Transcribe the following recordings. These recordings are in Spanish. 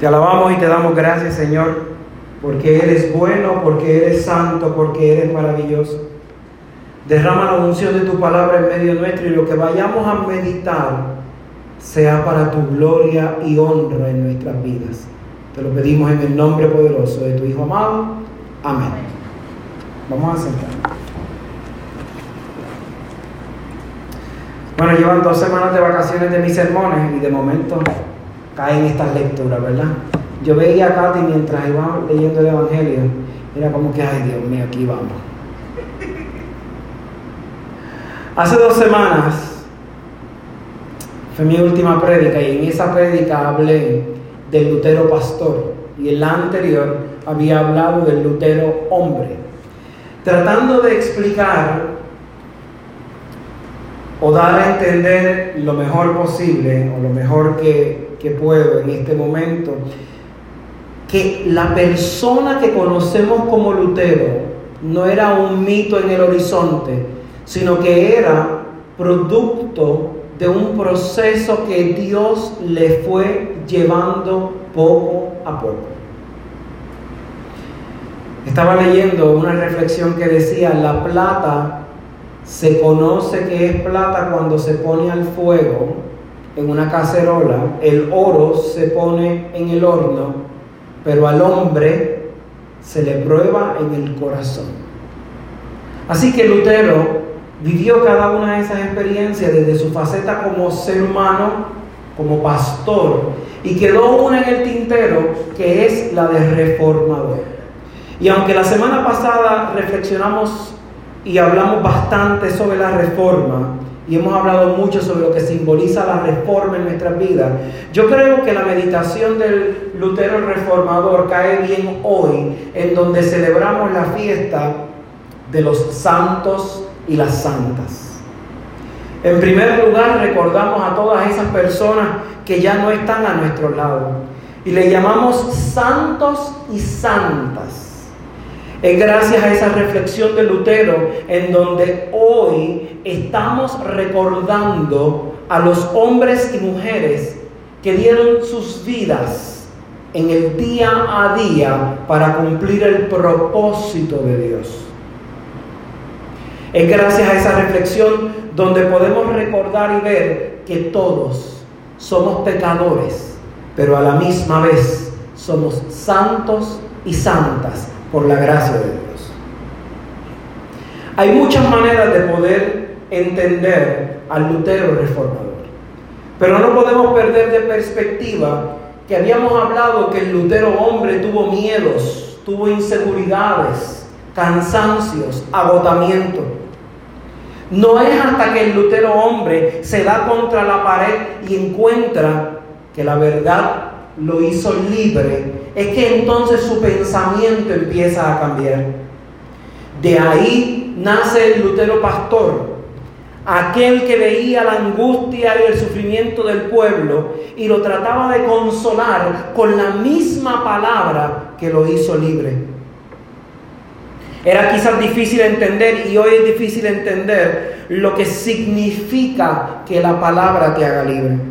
Te alabamos y te damos gracias, Señor, porque eres bueno, porque eres santo, porque eres maravilloso. Derrama la unción de tu palabra en medio nuestro y lo que vayamos a meditar sea para tu gloria y honra en nuestras vidas. Te lo pedimos en el nombre poderoso de tu Hijo amado. Amén. Vamos a sentar. Bueno, llevan dos semanas de vacaciones de mis sermones y de momento caen estas lecturas, ¿verdad? Yo veía a Katy mientras iba leyendo el Evangelio, era como que, ay Dios mío, aquí vamos. Hace dos semanas fue mi última prédica y en esa prédica hablé del Lutero pastor y en la anterior había hablado del Lutero hombre, tratando de explicar o dar a entender lo mejor posible o lo mejor que que puedo en este momento, que la persona que conocemos como Lutero no era un mito en el horizonte, sino que era producto de un proceso que Dios le fue llevando poco a poco. Estaba leyendo una reflexión que decía, la plata se conoce que es plata cuando se pone al fuego en una cacerola, el oro se pone en el horno, pero al hombre se le prueba en el corazón. Así que Lutero vivió cada una de esas experiencias desde su faceta como ser humano, como pastor, y quedó una en el tintero que es la de reformador. Y aunque la semana pasada reflexionamos y hablamos bastante sobre la reforma, y hemos hablado mucho sobre lo que simboliza la reforma en nuestras vidas. Yo creo que la meditación del Lutero reformador cae bien hoy, en donde celebramos la fiesta de los santos y las santas. En primer lugar, recordamos a todas esas personas que ya no están a nuestro lado y le llamamos santos y santas. Es gracias a esa reflexión de Lutero en donde hoy estamos recordando a los hombres y mujeres que dieron sus vidas en el día a día para cumplir el propósito de Dios. Es gracias a esa reflexión donde podemos recordar y ver que todos somos pecadores, pero a la misma vez somos santos y santas por la gracia de Dios. Hay muchas maneras de poder entender al Lutero reformador, pero no podemos perder de perspectiva que habíamos hablado que el Lutero hombre tuvo miedos, tuvo inseguridades, cansancios, agotamiento. No es hasta que el Lutero hombre se da contra la pared y encuentra que la verdad lo hizo libre es que entonces su pensamiento empieza a cambiar. De ahí nace el Lutero pastor, aquel que veía la angustia y el sufrimiento del pueblo y lo trataba de consolar con la misma palabra que lo hizo libre. Era quizás difícil entender y hoy es difícil entender lo que significa que la palabra te haga libre.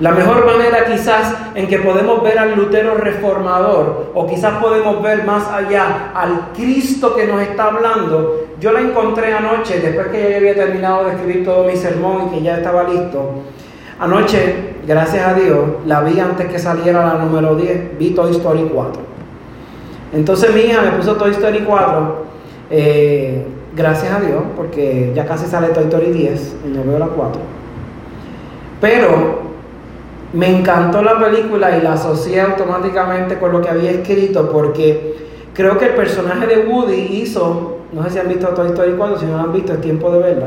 La mejor manera quizás en que podemos ver al Lutero reformador o quizás podemos ver más allá al Cristo que nos está hablando, yo la encontré anoche, después que ya había terminado de escribir todo mi sermón y que ya estaba listo. Anoche, gracias a Dios, la vi antes que saliera la número 10, vi Toy Story 4. Entonces mi hija me puso Toy Story 4, eh, gracias a Dios, porque ya casi sale Toy Story 10 y no veo la 4. Pero me encantó la película y la asocié automáticamente con lo que había escrito porque creo que el personaje de Woody hizo, no sé si han visto Toy Story 4, si no lo han visto es tiempo de verla,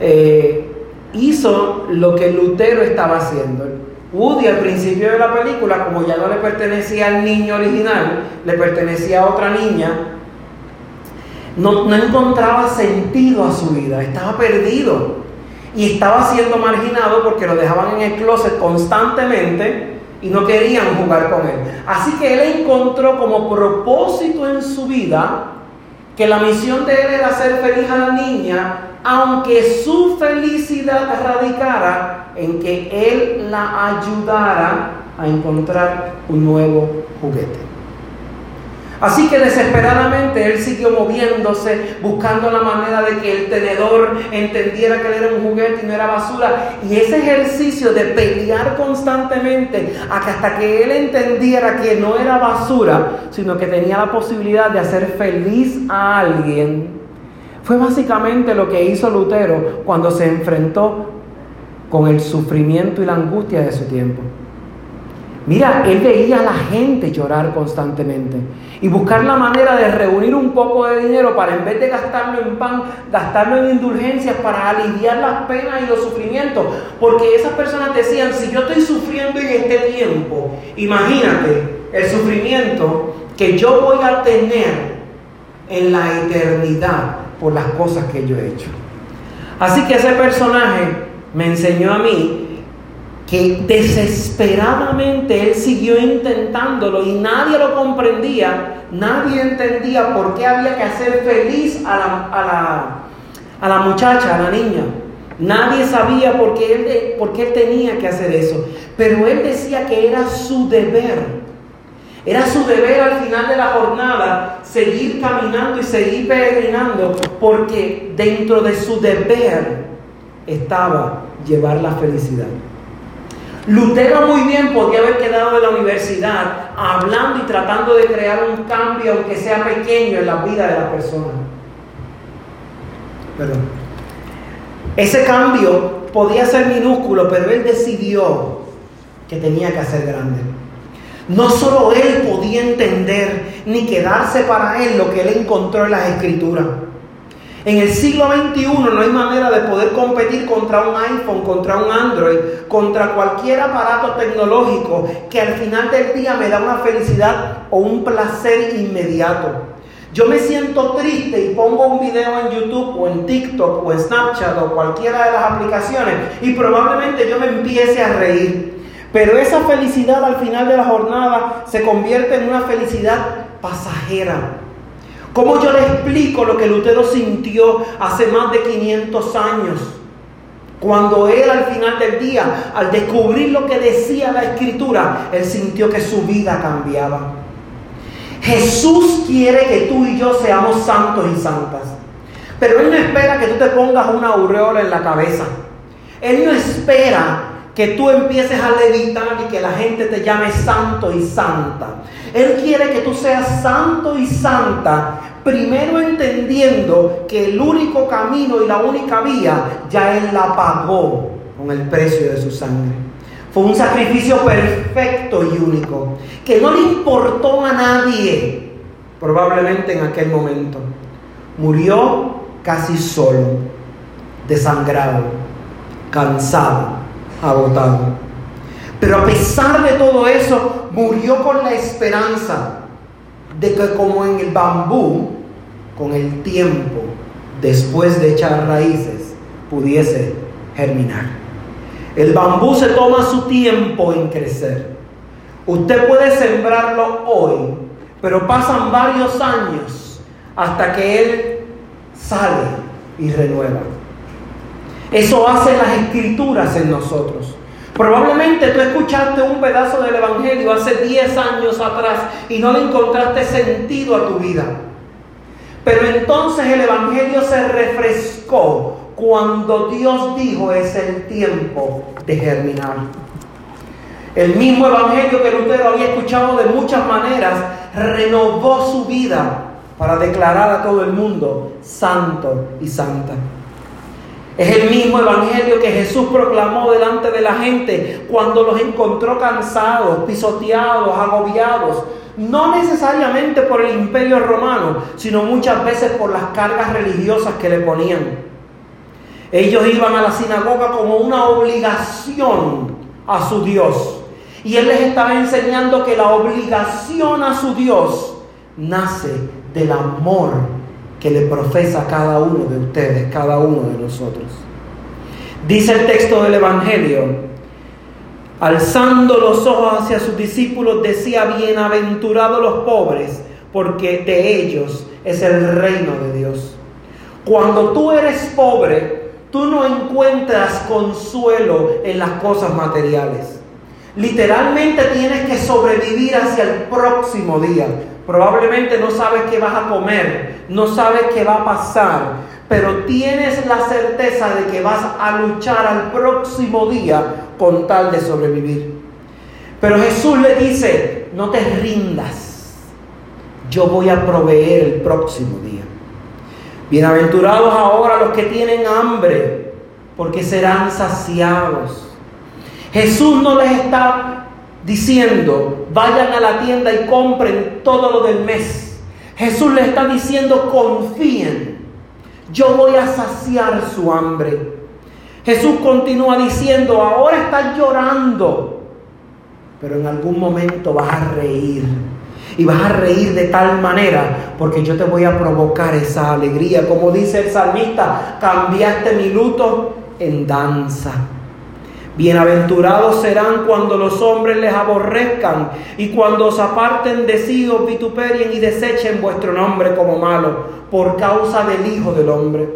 eh, hizo lo que Lutero estaba haciendo. Woody al principio de la película, como ya no le pertenecía al niño original, le pertenecía a otra niña, no, no encontraba sentido a su vida, estaba perdido y estaba siendo marginado porque lo dejaban en el closet constantemente y no querían jugar con él. Así que él encontró como propósito en su vida que la misión de él era hacer feliz a la niña, aunque su felicidad radicara en que él la ayudara a encontrar un nuevo juguete. Así que desesperadamente él siguió moviéndose, buscando la manera de que el tenedor entendiera que él era un juguete y no era basura. Y ese ejercicio de pelear constantemente hasta que él entendiera que no era basura, sino que tenía la posibilidad de hacer feliz a alguien, fue básicamente lo que hizo Lutero cuando se enfrentó con el sufrimiento y la angustia de su tiempo. Mira, él veía a la gente llorar constantemente y buscar la manera de reunir un poco de dinero para en vez de gastarlo en pan, gastarlo en indulgencias para aliviar las penas y los sufrimientos. Porque esas personas decían, si yo estoy sufriendo en este tiempo, imagínate el sufrimiento que yo voy a tener en la eternidad por las cosas que yo he hecho. Así que ese personaje me enseñó a mí que desesperadamente él siguió intentándolo y nadie lo comprendía, nadie entendía por qué había que hacer feliz a la, a la, a la muchacha, a la niña. Nadie sabía por qué, él, por qué él tenía que hacer eso, pero él decía que era su deber. Era su deber al final de la jornada seguir caminando y seguir peregrinando, porque dentro de su deber estaba llevar la felicidad. Lutero muy bien podía haber quedado en la universidad hablando y tratando de crear un cambio, aunque sea pequeño, en la vida de la persona. Pero ese cambio podía ser minúsculo, pero él decidió que tenía que ser grande. No solo él podía entender ni quedarse para él lo que él encontró en las escrituras. En el siglo XXI no hay manera de poder competir contra un iPhone, contra un Android, contra cualquier aparato tecnológico que al final del día me da una felicidad o un placer inmediato. Yo me siento triste y pongo un video en YouTube o en TikTok o en Snapchat o cualquiera de las aplicaciones y probablemente yo me empiece a reír. Pero esa felicidad al final de la jornada se convierte en una felicidad pasajera ¿Cómo yo le explico lo que Lutero sintió hace más de 500 años? Cuando él al final del día, al descubrir lo que decía la escritura, él sintió que su vida cambiaba. Jesús quiere que tú y yo seamos santos y santas. Pero Él no espera que tú te pongas una aureola en la cabeza. Él no espera que tú empieces a levitar y que la gente te llame santo y santa. Él quiere que tú seas santo y santa, primero entendiendo que el único camino y la única vía ya Él la pagó con el precio de su sangre. Fue un sacrificio perfecto y único, que no le importó a nadie, probablemente en aquel momento. Murió casi solo, desangrado, cansado agotado. Pero a pesar de todo eso, murió con la esperanza de que como en el bambú, con el tiempo, después de echar raíces, pudiese germinar. El bambú se toma su tiempo en crecer. Usted puede sembrarlo hoy, pero pasan varios años hasta que él sale y renueva. Eso hace las escrituras en nosotros. Probablemente tú escuchaste un pedazo del Evangelio hace 10 años atrás y no le encontraste sentido a tu vida. Pero entonces el Evangelio se refrescó cuando Dios dijo es el tiempo de germinar. El mismo Evangelio que Lutero había escuchado de muchas maneras renovó su vida para declarar a todo el mundo santo y santa. Es el mismo evangelio que Jesús proclamó delante de la gente cuando los encontró cansados, pisoteados, agobiados, no necesariamente por el imperio romano, sino muchas veces por las cargas religiosas que le ponían. Ellos iban a la sinagoga como una obligación a su Dios. Y Él les estaba enseñando que la obligación a su Dios nace del amor que le profesa cada uno de ustedes, cada uno de nosotros. Dice el texto del Evangelio, alzando los ojos hacia sus discípulos, decía, bienaventurados los pobres, porque de ellos es el reino de Dios. Cuando tú eres pobre, tú no encuentras consuelo en las cosas materiales. Literalmente tienes que sobrevivir hacia el próximo día. Probablemente no sabes qué vas a comer, no sabes qué va a pasar, pero tienes la certeza de que vas a luchar al próximo día con tal de sobrevivir. Pero Jesús le dice, no te rindas, yo voy a proveer el próximo día. Bienaventurados ahora los que tienen hambre, porque serán saciados. Jesús no les está diciendo, vayan a la tienda y compren todo lo del mes. Jesús les está diciendo, confíen, yo voy a saciar su hambre. Jesús continúa diciendo, ahora estás llorando, pero en algún momento vas a reír. Y vas a reír de tal manera porque yo te voy a provocar esa alegría. Como dice el salmista, cambiaste mi luto en danza. Bienaventurados serán cuando los hombres les aborrezcan y cuando os aparten de sí, os vituperien y desechen vuestro nombre como malo por causa del Hijo del Hombre.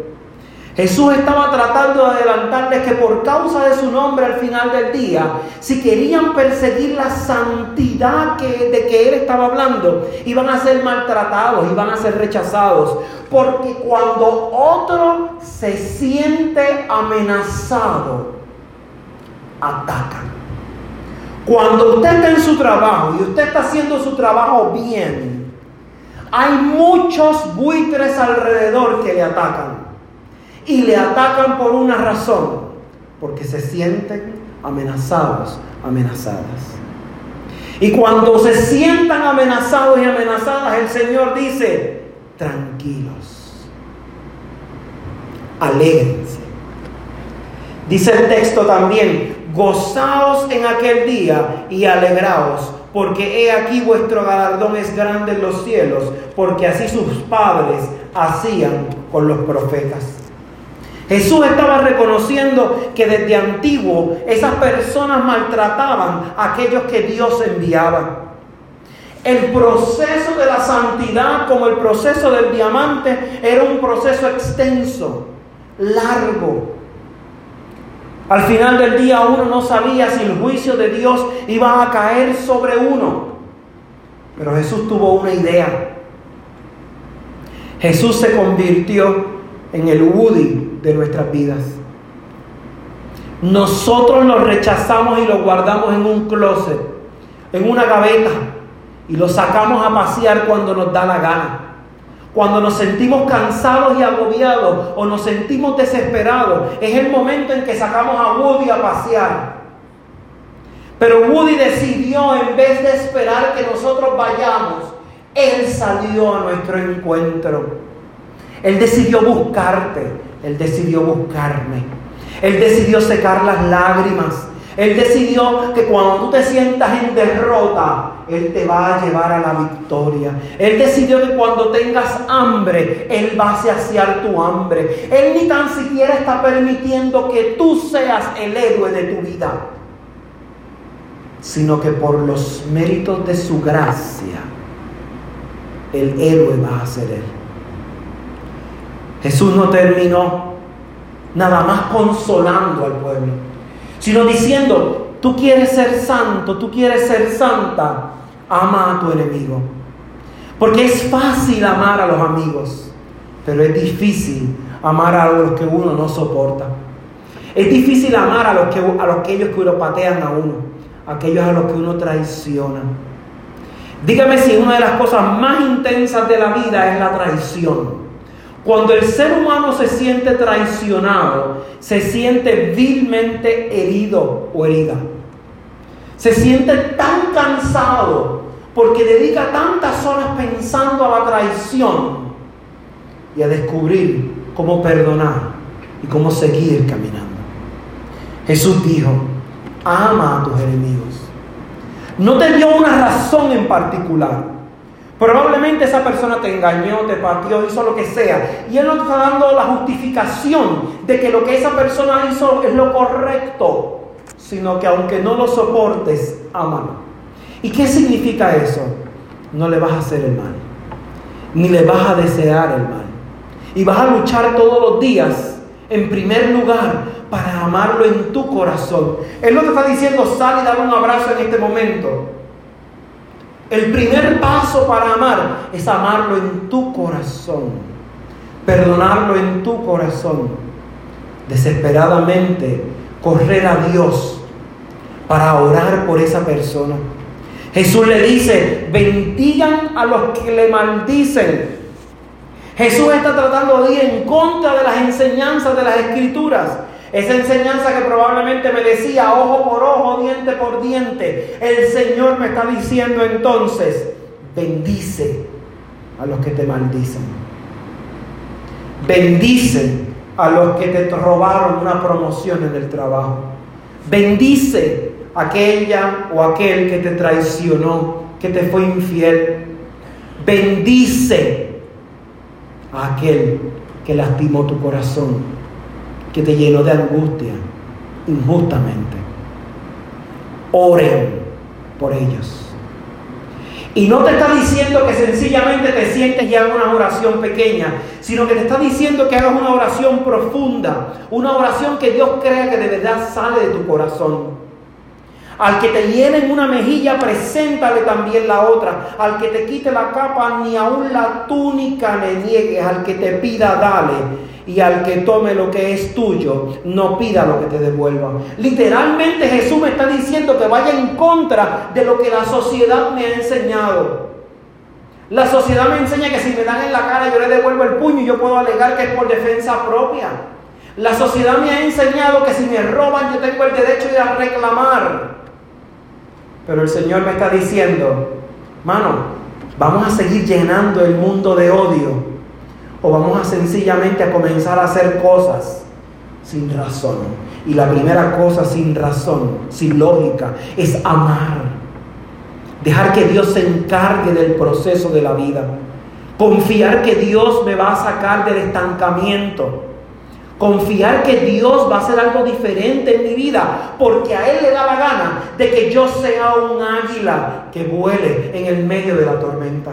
Jesús estaba tratando de adelantarles que por causa de su nombre al final del día, si querían perseguir la santidad que, de que él estaba hablando, iban a ser maltratados, iban a ser rechazados. Porque cuando otro se siente amenazado, atacan. Cuando usted está en su trabajo y usted está haciendo su trabajo bien, hay muchos buitres alrededor que le atacan. Y le atacan por una razón, porque se sienten amenazados, amenazadas. Y cuando se sientan amenazados y amenazadas, el Señor dice, tranquilos, alégrense. Dice el texto también, gozaos en aquel día y alegraos, porque he aquí vuestro galardón es grande en los cielos, porque así sus padres hacían con los profetas. Jesús estaba reconociendo que desde antiguo esas personas maltrataban a aquellos que Dios enviaba. El proceso de la santidad, como el proceso del diamante, era un proceso extenso, largo, al final del día uno no sabía si el juicio de Dios iba a caer sobre uno. Pero Jesús tuvo una idea. Jesús se convirtió en el Woody de nuestras vidas. Nosotros lo rechazamos y lo guardamos en un closet, en una gaveta, y lo sacamos a pasear cuando nos da la gana. Cuando nos sentimos cansados y agobiados o nos sentimos desesperados, es el momento en que sacamos a Woody a pasear. Pero Woody decidió, en vez de esperar que nosotros vayamos, él salió a nuestro encuentro. Él decidió buscarte, él decidió buscarme. Él decidió secar las lágrimas. Él decidió que cuando tú te sientas en derrota, Él te va a llevar a la victoria. Él decidió que cuando tengas hambre, Él va a saciar tu hambre. Él ni tan siquiera está permitiendo que tú seas el héroe de tu vida, sino que por los méritos de su gracia, el héroe va a ser Él. Jesús no terminó nada más consolando al pueblo sino diciendo, tú quieres ser santo, tú quieres ser santa, ama a tu enemigo. Porque es fácil amar a los amigos, pero es difícil amar a los que uno no soporta. Es difícil amar a los que, a los aquellos que uno patean a uno, aquellos a los que uno traiciona. Dígame si una de las cosas más intensas de la vida es la traición. Cuando el ser humano se siente traicionado, se siente vilmente herido o herida. Se siente tan cansado porque dedica tantas horas pensando a la traición y a descubrir cómo perdonar y cómo seguir caminando. Jesús dijo, ama a tus enemigos. No te dio una razón en particular. Probablemente esa persona te engañó, te pateó, hizo lo que sea. Y Él no te está dando la justificación de que lo que esa persona hizo es lo correcto, sino que aunque no lo soportes, ámalo. ¿Y qué significa eso? No le vas a hacer el mal, ni le vas a desear el mal. Y vas a luchar todos los días, en primer lugar, para amarlo en tu corazón. Él no te está diciendo sal y dale un abrazo en este momento. El primer paso para amar es amarlo en tu corazón, perdonarlo en tu corazón, desesperadamente correr a Dios para orar por esa persona. Jesús le dice, bendigan a los que le maldicen. Jesús está tratando de ir en contra de las enseñanzas de las escrituras. Esa enseñanza que probablemente me decía ojo por ojo, diente por diente. El Señor me está diciendo entonces, bendice a los que te maldicen. Bendice a los que te robaron una promoción en el trabajo. Bendice a aquella o aquel que te traicionó, que te fue infiel. Bendice a aquel que lastimó tu corazón que te llenó de angustia injustamente. Oren por ellos. Y no te está diciendo que sencillamente te sientes y hagas una oración pequeña, sino que te está diciendo que hagas una oración profunda, una oración que Dios crea que de verdad sale de tu corazón. Al que te llenen una mejilla, preséntale también la otra. Al que te quite la capa, ni aun la túnica le niegues. Al que te pida, dale y al que tome lo que es tuyo, no pida lo que te devuelva. Literalmente Jesús me está diciendo que vaya en contra de lo que la sociedad me ha enseñado. La sociedad me enseña que si me dan en la cara yo le devuelvo el puño y yo puedo alegar que es por defensa propia. La sociedad me ha enseñado que si me roban yo tengo el derecho de a reclamar. Pero el Señor me está diciendo, mano, vamos a seguir llenando el mundo de odio o vamos a sencillamente a comenzar a hacer cosas sin razón. Y la primera cosa sin razón, sin lógica, es amar. Dejar que Dios se encargue del proceso de la vida. Confiar que Dios me va a sacar del estancamiento. Confiar que Dios va a hacer algo diferente en mi vida, porque a Él le da la gana de que yo sea un águila que vuele en el medio de la tormenta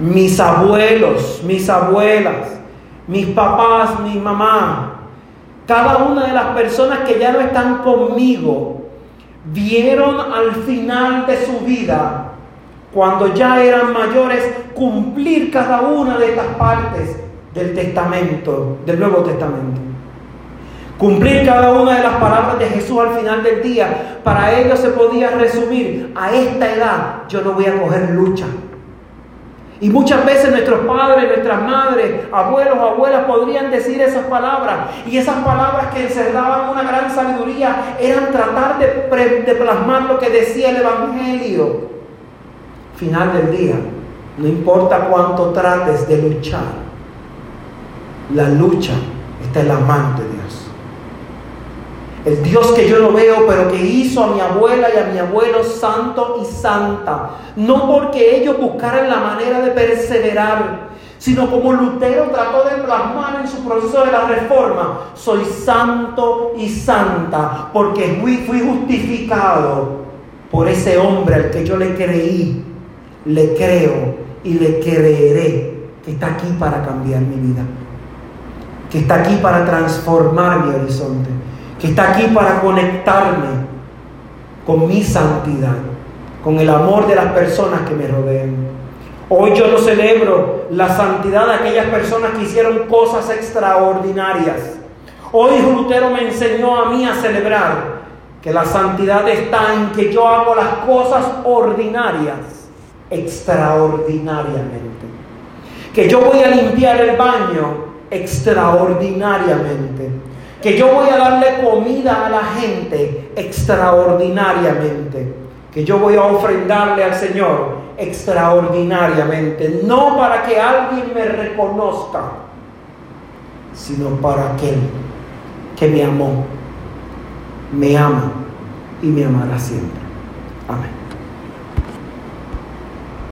mis abuelos, mis abuelas, mis papás, mi mamá, cada una de las personas que ya no están conmigo, vieron al final de su vida, cuando ya eran mayores, cumplir cada una de estas partes del testamento, del Nuevo Testamento. Cumplir cada una de las palabras de Jesús al final del día. Para ellos se podía resumir, a esta edad yo no voy a coger lucha. Y muchas veces nuestros padres, nuestras madres, abuelos, abuelas podrían decir esas palabras. Y esas palabras que encerraban una gran sabiduría eran tratar de, de plasmar lo que decía el Evangelio. Final del día, no importa cuánto trates de luchar, la lucha está en las manos de. El Dios que yo no veo, pero que hizo a mi abuela y a mi abuelo santo y santa. No porque ellos buscaran la manera de perseverar, sino como Lutero trató de plasmar en su proceso de la reforma. Soy santo y santa porque fui, fui justificado por ese hombre al que yo le creí, le creo y le creeré que está aquí para cambiar mi vida, que está aquí para transformar mi horizonte que está aquí para conectarme con mi santidad, con el amor de las personas que me rodean. Hoy yo no celebro la santidad de aquellas personas que hicieron cosas extraordinarias. Hoy Lutero me enseñó a mí a celebrar que la santidad está en que yo hago las cosas ordinarias extraordinariamente. Que yo voy a limpiar el baño extraordinariamente que yo voy a darle comida a la gente extraordinariamente, que yo voy a ofrendarle al Señor extraordinariamente, no para que alguien me reconozca, sino para aquel que me amó, me ama y me amará siempre. Amén.